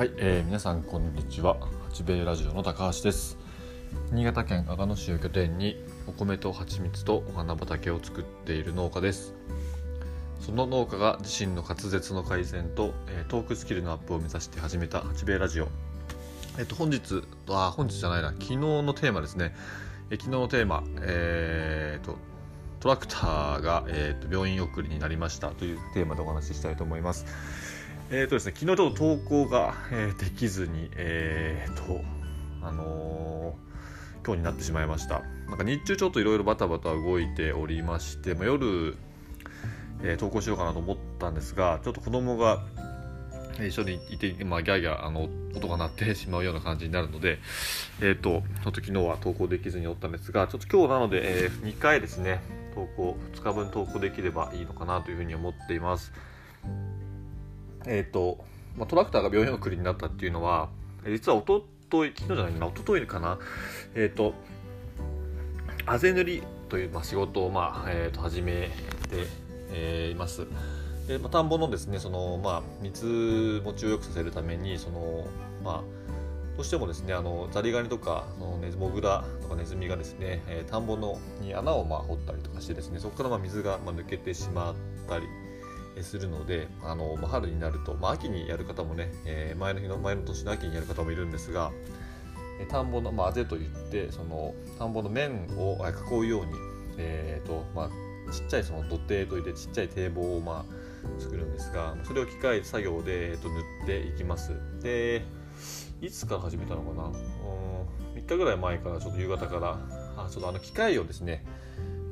はい、えー、皆さんこんにちは。八兵衛ラジオの高橋です。新潟県阿賀野市を拠点にお米と蜂蜜とお花畑を作っている農家です。その農家が自身の滑舌の改善と、えー、トークスキルのアップを目指して始めた八兵衛ラジオ。えっと本日あ本日じゃないな。昨日のテーマですね、え昨日のテーマえー、っとトラクターが、えーと、病院送りになりましたというテーマでお話ししたいと思います。えーとですね、昨日ちょっと投稿が、えー、できずに、えーとあのー、今日になってしまいました。なんか日中ちょっといろいろバタバタ動いておりまして、まあ、夜、え、投稿しようかなと思ったんですが、ちょっと子供が一緒にいて、まあ、ギャーギャーあの音が鳴ってしまうような感じになるので、えっ、ー、と、ちょっと昨日は投稿できずにおったんですが、ちょっと今日なので、えー、2回ですね、投稿2日分投稿できればいいのかなというふうに思っていますえっ、ー、と、まあ、トラクターが病院送りになったっていうのは実はおととい昨日じゃないなおとといかな。えっ、ー、とあぜ塗りという、まあ、仕事を、まあえー、と始めて、えー、います。で、まあ、田んぼのですねその、まあ、水持ちを良くさせるためにそのまあどうしてもですねあのザリガニとかそのネズモグラとかネズミがですね、えー、田んぼのに穴をまあ掘ったりとかしてですねそこからまあ水がまあ抜けてしまったりするのであの、まあ、春になると、まあ、秋にやる方もね、えー、前の日の前の年の秋にやる方もいるんですが田んぼの、まあ、あぜといってその田んぼの面を囲うように、えーとまあ、ちっちゃいその土手といってちっちゃい堤防をまあ作るんですがそれを機械作業で、えー、と塗っていきます。でいつから始めたのかな？うん3日ぐらい前からちょっと夕方からあちょっとあの機械をですね、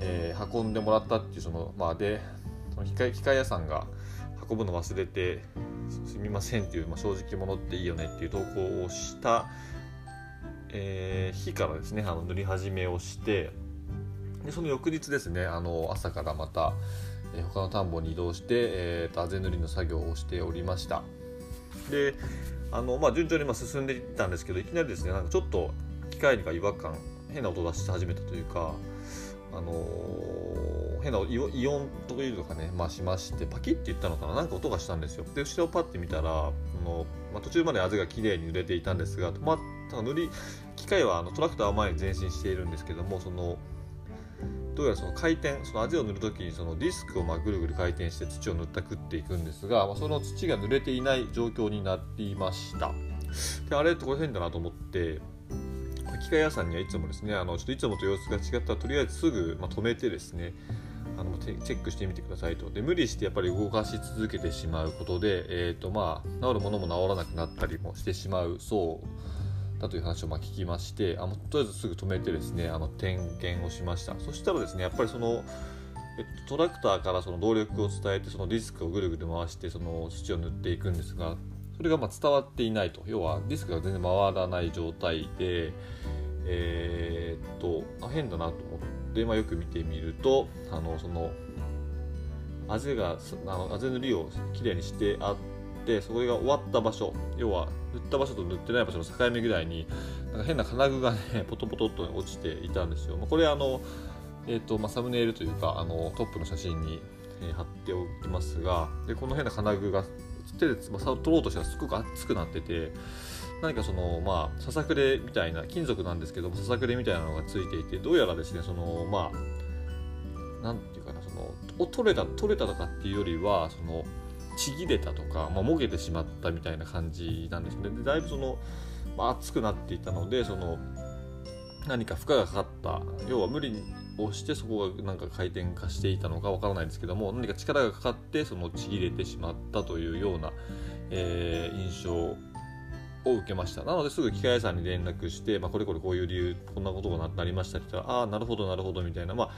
えー、運んでもらったっていうそのまあでその機械機械屋さんが運ぶの忘れてすみませんっていう、まあ、正直者っていいよねっていう投稿をした、えー、日からですねあの塗り始めをしてでその翌日ですねあの朝からまた、えー、他の田んぼに移動して、えーと、あぜ塗りの作業をしておりました。であの、まあ、順調にま進んでいったんですけどいきなりですねなんかちょっと機械が違和感変な音を出し始めたというか、あのー、変なイオンというのかね、まあ、しましてパキッて言ったのかな？なんか音がしたんですよ。で後ろをパッて見たらの、まあ、途中まであぜが綺麗に濡れていたんですが止まった塗り機械はあのトラクターは前に前進しているんですけどもそのどうやらその回転その味を塗る時にそのディスクをまぐるぐる回転して土を塗ったくっていくんですが、まあ、その土が濡れていない状況になっていました。であれってこれ変だなと思って機械屋さんにはいつもですねあのちょっといつもと様子が違ったらとりあえずすぐ、ま、止めてですねあのチェックしてみてくださいと。で無理してやっぱり動かし続けてしまうことで、えーとまあ、治るものも治らなくなったりもしてしまうそうだという話をま聞きましてあのとりあえずすぐ止めてですねあの点検をしました。そしたらですねやっぱりその、えっと、トラクターからその動力を伝えてそのディスクをぐるぐる回してその土を塗っていくんですがそれがま伝わっていないと。要はディスクが全然回らない状態でえー、っとあ変だなと思って、まあ、よく見てみるとあのそのあぜがあのあぜ塗りをきれいにしてあってそれが終わった場所要は塗った場所と塗ってない場所の境目ぐらいになんか変な金具がねポトポトと落ちていたんですよ、まあ、これあの、えーとまあ、サムネイルというかあのトップの写真に、貼っておきますがでこの変な金具が手で、まあ、取ろうとしたらすごく熱くなってて何かそのまあささくれみたいな金属なんですけどもささくれみたいなのがついていてどうやらですねそのまあなんていうかなその取れた取れたとかっていうよりはそのちぎれたとか、まあ、もげてしまったみたいな感じなんですね。でだいぶその、まあ、熱くなっていたのでその何か負荷がかかった。要は無理にをしてそこがなんか回転化していたのかわからないですけども何か力がかかってそのちぎれてしまったというような、えー、印象を受けました。なのですぐ機械屋さんに連絡して、まあ、これこれこういう理由こんなことがなりましたって言ったらああなるほどなるほどみたいなまあ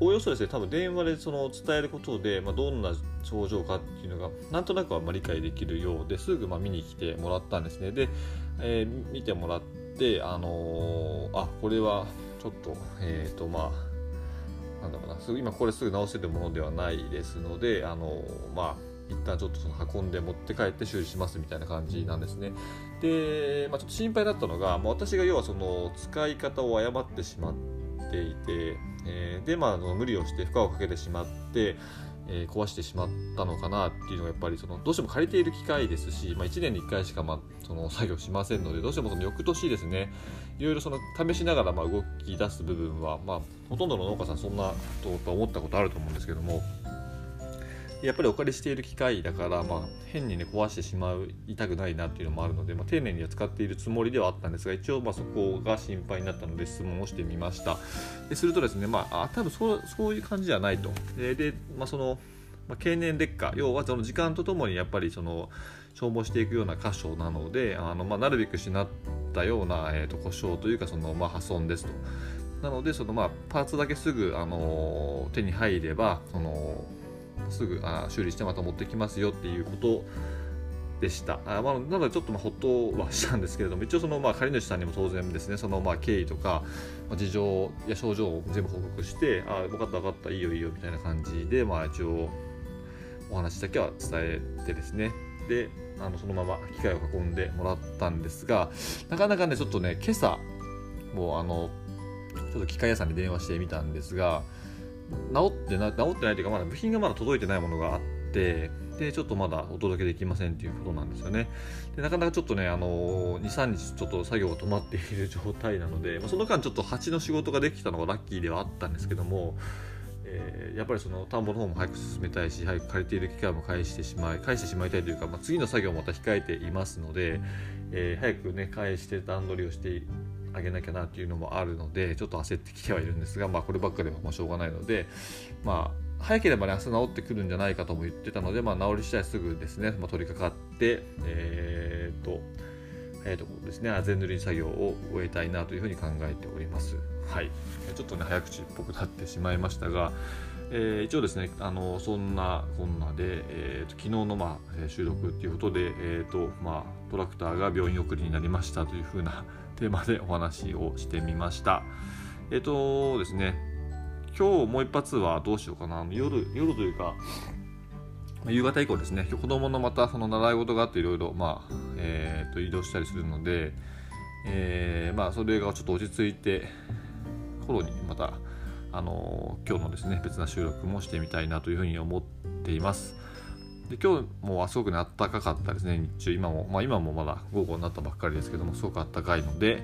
おおよそですね多分電話でその伝えることで、まあ、どんな症状かっていうのがなんとなくはま理解できるようですぐま見に来てもらったんですね。で、えー、見てもらってあのー、あこれはちょっとえっ、ー、とまあなんだろうな今これすぐ直せるものではないですのであのまあ一旦ちょっとその運んで持って帰って修理しますみたいな感じなんですね。で、まあ、ちょっと心配だったのが、まあ、私が要はその使い方を誤ってしまっていて、えー、で、まあ、無理をして負荷をかけてしまって、えー、壊してしまったのかなっていうのがやっぱりそのどうしても借りている機会ですし、まあ、1年に1回しか、ま、その作業しませんのでどうしてもその翌年ですねいろいろその試しながらま動き出す部分は、まあ、ほとんどの農家さんそんなと思ったことあると思うんですけどもやっぱりお借りしている機械だから、まあ、変にね壊してしまいたくないなっていうのもあるので、まあ、丁寧には使っているつもりではあったんですが一応まあそこが心配になったので質問をしてみました。でするとですねまあ多分そうそういう感じじゃないと。でで、まあ、その、まあ、経年劣化要はその時間とともにやっぱりその消耗していくような箇所なのであの、まあ、なるべくしなったような、えーと、故障というかその、まあ、破損ですと。なのでその、まあ、パーツだけすぐ、あの手に入ればそのすぐあ修理してまた持ってきますよっていうことでした。あまあ、なのでちょっとまあほっとはしたんですけれども一応そのまあ借り主さんにも当然ですねそのまあ経緯とかま事情や症状を全部報告してあ分かった分かったいいよいいよみたいな感じでまあ一応お話だけは伝えてですねであのそのまま機械を運んでもらったんですがなかなかねちょっとね今朝もうあのちょっと機械屋さんに電話してみたんですが治ってな治ってないというかまだ部品がまだ届いてないものがあってでちょっとまだお届けできませんっていうことなんですよね。でなかなかちょっとねあの23日ちょっと作業が止まっている状態なので、まあ、その間ちょっと蜂の仕事ができたのがラッキーではあったんですけどもえー、やっぱりその田んぼの方も早く進めたいし早く借りている機会も返してしまい返してしまいたいというか、まあ、次の作業もまた控えていますので、えー、早くね返して段取りをしてあげなきゃなっていうのもあるのでちょっと焦ってきてはいるんですが、まあ、こればっかりはましょうがないので、まあ、早ければね明日治ってくるんじゃないかとも言ってたので、まあ、治り次第すぐですね、まあ、取り掛かってえー、っと早いところですねあぜ塗り作業を終えたいなというふうに考えております。はい、ちょっとね早口っぽくなってしまいましたが、えー、一応ですねあのそんなこんなで、えーと、昨日の、まあ、収録っていうことで、えーとまあ、トラクターが病院送りになりましたというふうなテーマでお話をしてみました。えっ、とですね今日もう一発はどうしようかな夜夜というか夕方以降ですね子供のまたその習い事があっていろいろ、まあえー、と移動したりするので、えーまあ、それがちょっと落ち着いて頃にまた、あの今日のですね別な収録もしてみたいなというふうに思っています。で今日もはすごくね暖かかったですね日中。今も、まあ、今もまだ午後になったばっかりですけどもすごく暖かいので、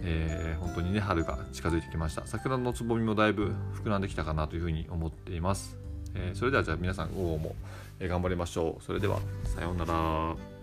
えー、本当にね春が近づいてきました。桜のつぼみもだいぶ膨らんできたかなというふうに思っています、えー、それではじゃあ皆さん午後も頑張りましょう。それではさようなら。